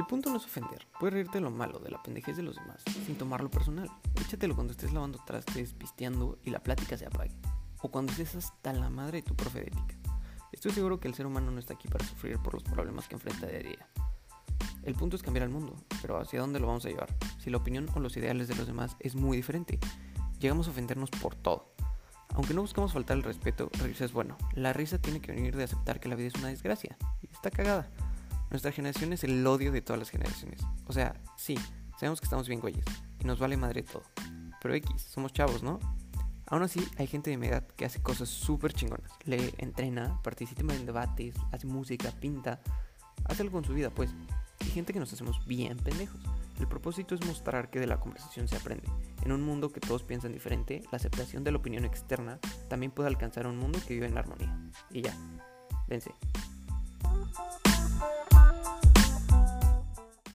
El punto no es ofender, puedes reírte de lo malo, de la pendejez de los demás, sin tomarlo personal. Échatelo cuando estés lavando trastes, pisteando y la plática se apague. O cuando estés hasta la madre de tu profe de ética. Estoy seguro que el ser humano no está aquí para sufrir por los problemas que enfrenta día a día. El punto es cambiar el mundo, pero ¿hacia dónde lo vamos a llevar? Si la opinión o los ideales de los demás es muy diferente, llegamos a ofendernos por todo. Aunque no buscamos faltar el respeto, reírse es bueno. La risa tiene que venir de aceptar que la vida es una desgracia y está cagada. Nuestra generación es el odio de todas las generaciones. O sea, sí, sabemos que estamos bien güeyes y nos vale madre todo. Pero X, somos chavos, ¿no? Aún así, hay gente de mi edad que hace cosas súper chingonas. Lee, entrena, participa en debates, hace música, pinta, hace algo con su vida, pues. Y gente que nos hacemos bien pendejos. El propósito es mostrar que de la conversación se aprende. En un mundo que todos piensan diferente, la aceptación de la opinión externa también puede alcanzar un mundo que vive en armonía. Y ya, vence.